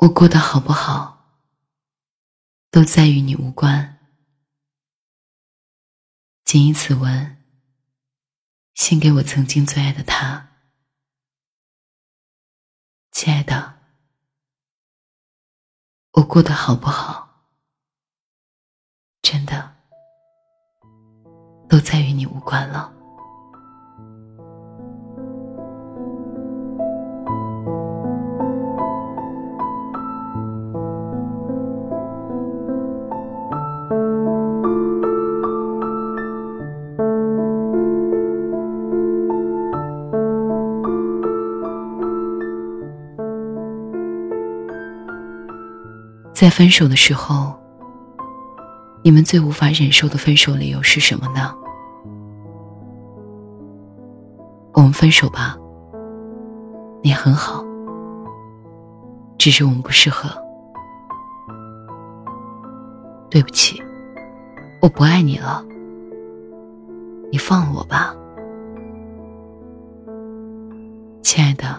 我过得好不好，都在与你无关。谨以此文，献给我曾经最爱的他。亲爱的，我过得好不好，真的都在与你无关了。在分手的时候，你们最无法忍受的分手理由是什么呢？我们分手吧。你很好，只是我们不适合。对不起，我不爱你了。你放了我吧，亲爱的。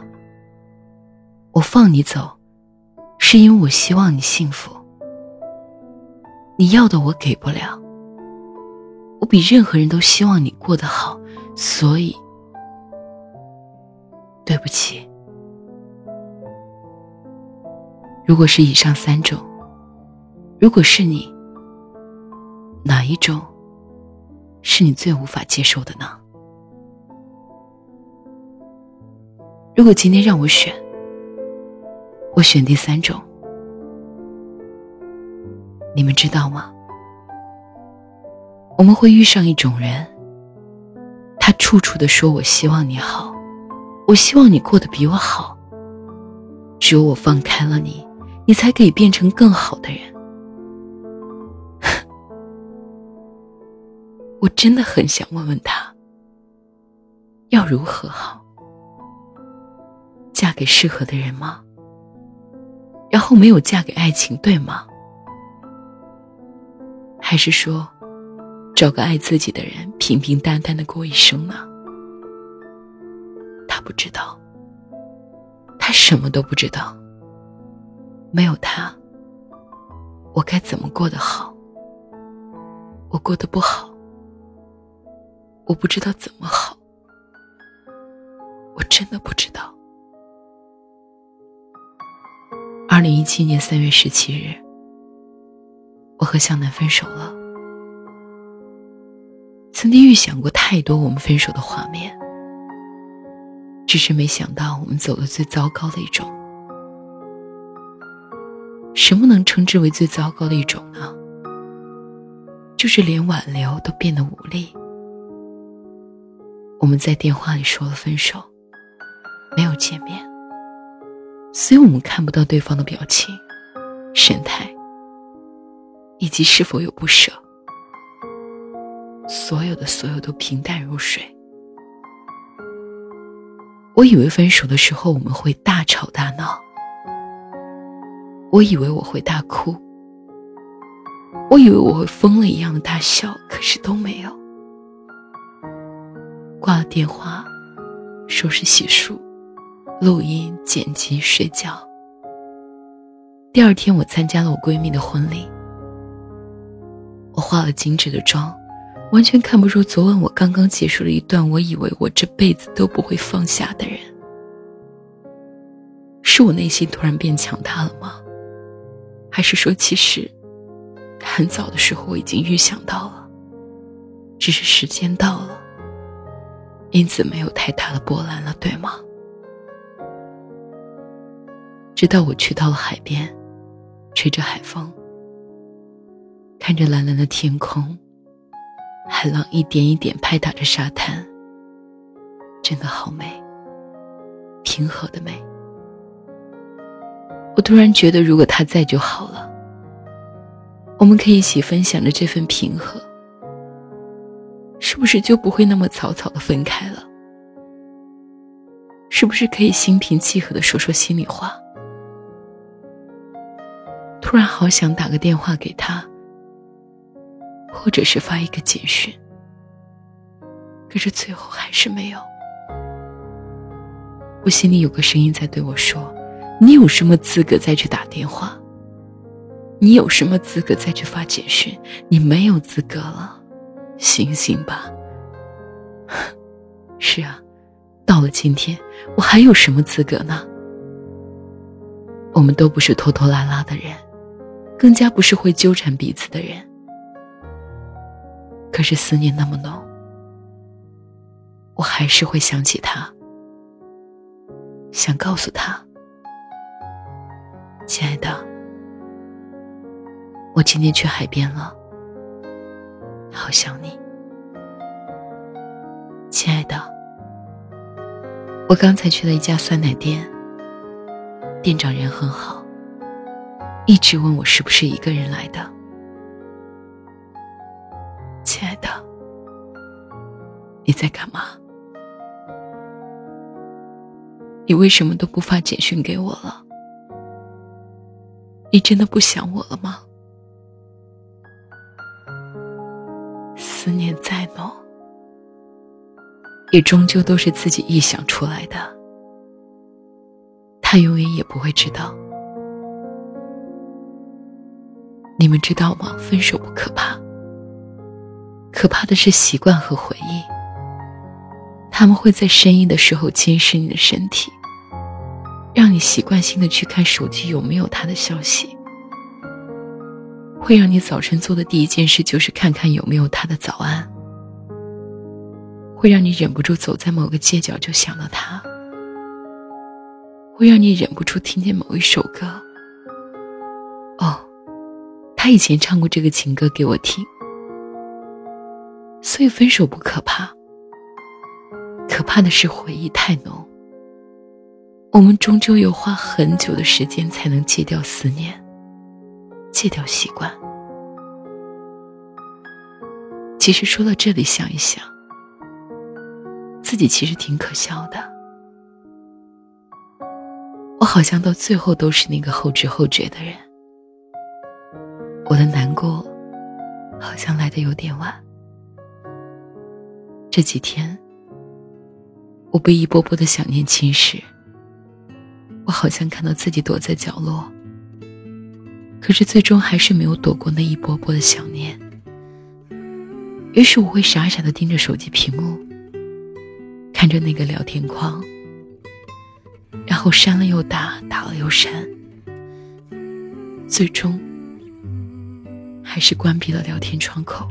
我放你走。是因为我希望你幸福，你要的我给不了。我比任何人都希望你过得好，所以对不起。如果是以上三种，如果是你，哪一种是你最无法接受的呢？如果今天让我选。我选第三种，你们知道吗？我们会遇上一种人，他处处的说我希望你好，我希望你过得比我好。只有我放开了你，你才可以变成更好的人。我真的很想问问他，要如何好？嫁给适合的人吗？然后没有嫁给爱情，对吗？还是说，找个爱自己的人，平平淡淡的过一生呢？他不知道，他什么都不知道。没有他，我该怎么过得好？我过得不好，我不知道怎么好，我真的不知道。二零一七年三月十七日，我和向南分手了。曾经预想过太多我们分手的画面，只是没想到我们走的最糟糕的一种。什么能称之为最糟糕的一种呢？就是连挽留都变得无力。我们在电话里说了分手，没有见面。所以我们看不到对方的表情、神态，以及是否有不舍。所有的所有都平淡如水。我以为分手的时候我们会大吵大闹，我以为我会大哭，我以为我会疯了一样的大笑，可是都没有。挂了电话，收拾洗漱。录音、剪辑、睡觉。第二天，我参加了我闺蜜的婚礼。我化了精致的妆，完全看不出昨晚我刚刚结束了一段我以为我这辈子都不会放下的人。是我内心突然变强大了吗？还是说，其实很早的时候我已经预想到了，只是时间到了，因此没有太大的波澜了，对吗？直到我去到了海边，吹着海风，看着蓝蓝的天空，海浪一点一点拍打着沙滩，真的好美，平和的美。我突然觉得，如果他在就好了，我们可以一起分享着这份平和，是不是就不会那么草草的分开了？是不是可以心平气和的说说心里话？突然好想打个电话给他，或者是发一个简讯，可是最后还是没有。我心里有个声音在对我说：“你有什么资格再去打电话？你有什么资格再去发简讯？你没有资格了，醒醒吧！是啊，到了今天，我还有什么资格呢？我们都不是拖拖拉拉的人，更加不是会纠缠彼此的人。可是思念那么浓，我还是会想起他，想告诉他，亲爱的。我今天去海边了，好想你，亲爱的。我刚才去了一家酸奶店，店长人很好，一直问我是不是一个人来的，亲爱的。你在干嘛？你为什么都不发简讯给我了？你真的不想我了吗？思念再浓，也终究都是自己臆想出来的。他永远也不会知道。你们知道吗？分手不可怕，可怕的是习惯和回忆。他们会在深夜的时候侵蚀你的身体，让你习惯性的去看手机有没有他的消息。会让你早晨做的第一件事就是看看有没有他的早安，会让你忍不住走在某个街角就想到他，会让你忍不住听见某一首歌。他以前唱过这个情歌给我听，所以分手不可怕，可怕的是回忆太浓。我们终究要花很久的时间才能戒掉思念。戒掉习惯。其实说到这里，想一想，自己其实挺可笑的。我好像到最后都是那个后知后觉的人。我的难过，好像来的有点晚。这几天，我被一波波的想念侵蚀。我好像看到自己躲在角落。可是最终还是没有躲过那一波波的想念。于是我会傻傻的盯着手机屏幕，看着那个聊天框，然后删了又打，打了又删，最终还是关闭了聊天窗口。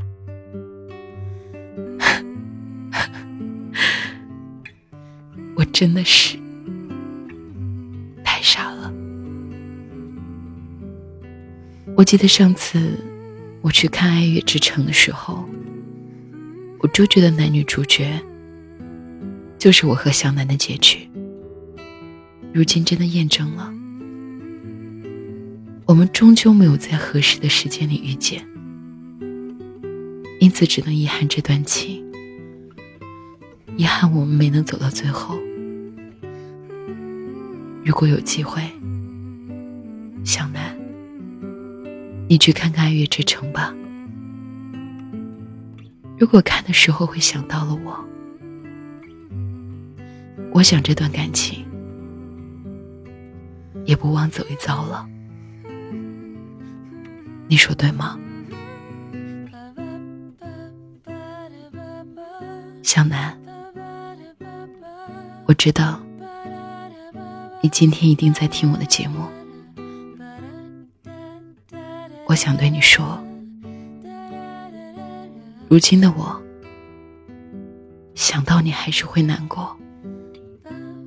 我真的是太傻了。我记得上次我去看《爱乐之城》的时候，我就觉得男女主角就是我和向南的结局。如今真的验证了，我们终究没有在合适的时间里遇见，因此只能遗憾这段情，遗憾我们没能走到最后。如果有机会，向南。你去看看《爱乐之城》吧。如果看的时候会想到了我，我想这段感情也不枉走一遭了。你说对吗？向南，我知道你今天一定在听我的节目。我想对你说，如今的我，想到你还是会难过，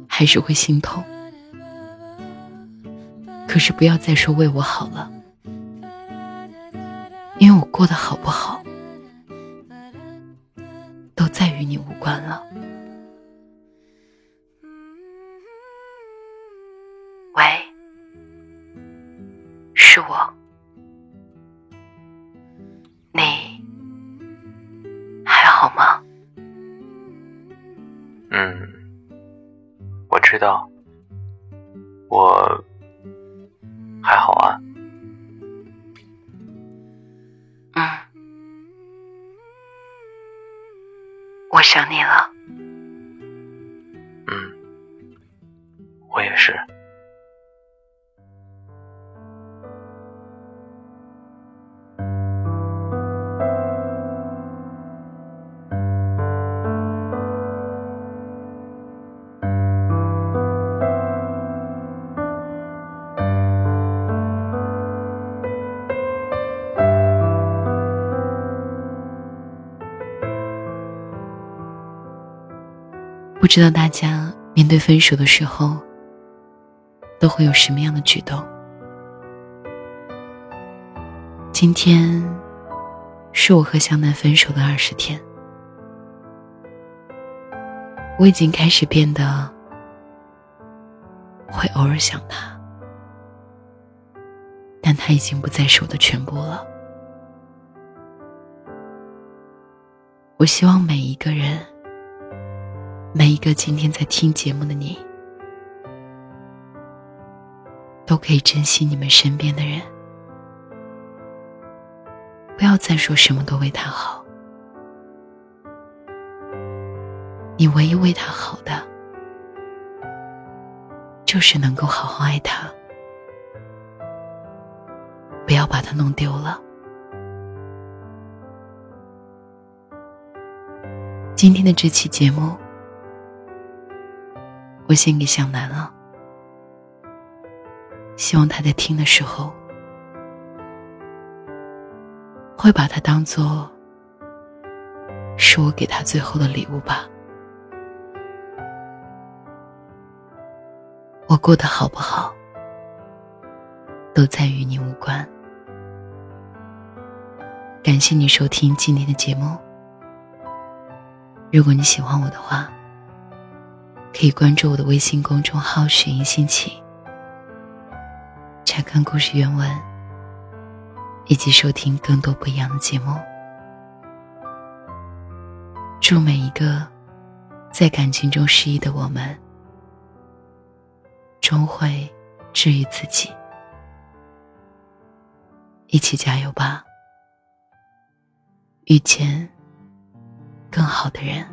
还是会心痛。可是不要再说为我好了，因为我过得好不好，都再与你无关了。喂，是我。你还好吗？嗯，我知道，我还好啊。想你了。知道大家面对分手的时候都会有什么样的举动。今天是我和向南分手的二十天，我已经开始变得会偶尔想他，但他已经不再是我的全部了。我希望每一个人。每一个今天在听节目的你，都可以珍惜你们身边的人，不要再说什么都为他好。你唯一为他好的，就是能够好好爱他，不要把他弄丢了。今天的这期节目。我献给向南了，希望他在听的时候，会把它当做是我给他最后的礼物吧。我过得好不好，都再与你无关。感谢你收听今天的节目。如果你喜欢我的话。可以关注我的微信公众号“雪音心情”，查看故事原文，以及收听更多不一样的节目。祝每一个在感情中失意的我们，终会治愈自己。一起加油吧，遇见更好的人。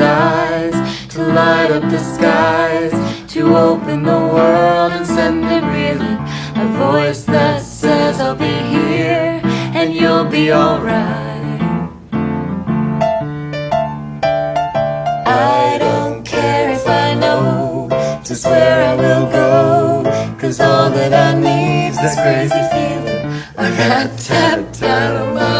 eyes to light up the skies, to open the world and send it reeling. A voice that says, I'll be here and you'll be alright. I don't care if I know just where I will go. Cause all that I need's this crazy feeling I got tapped out of my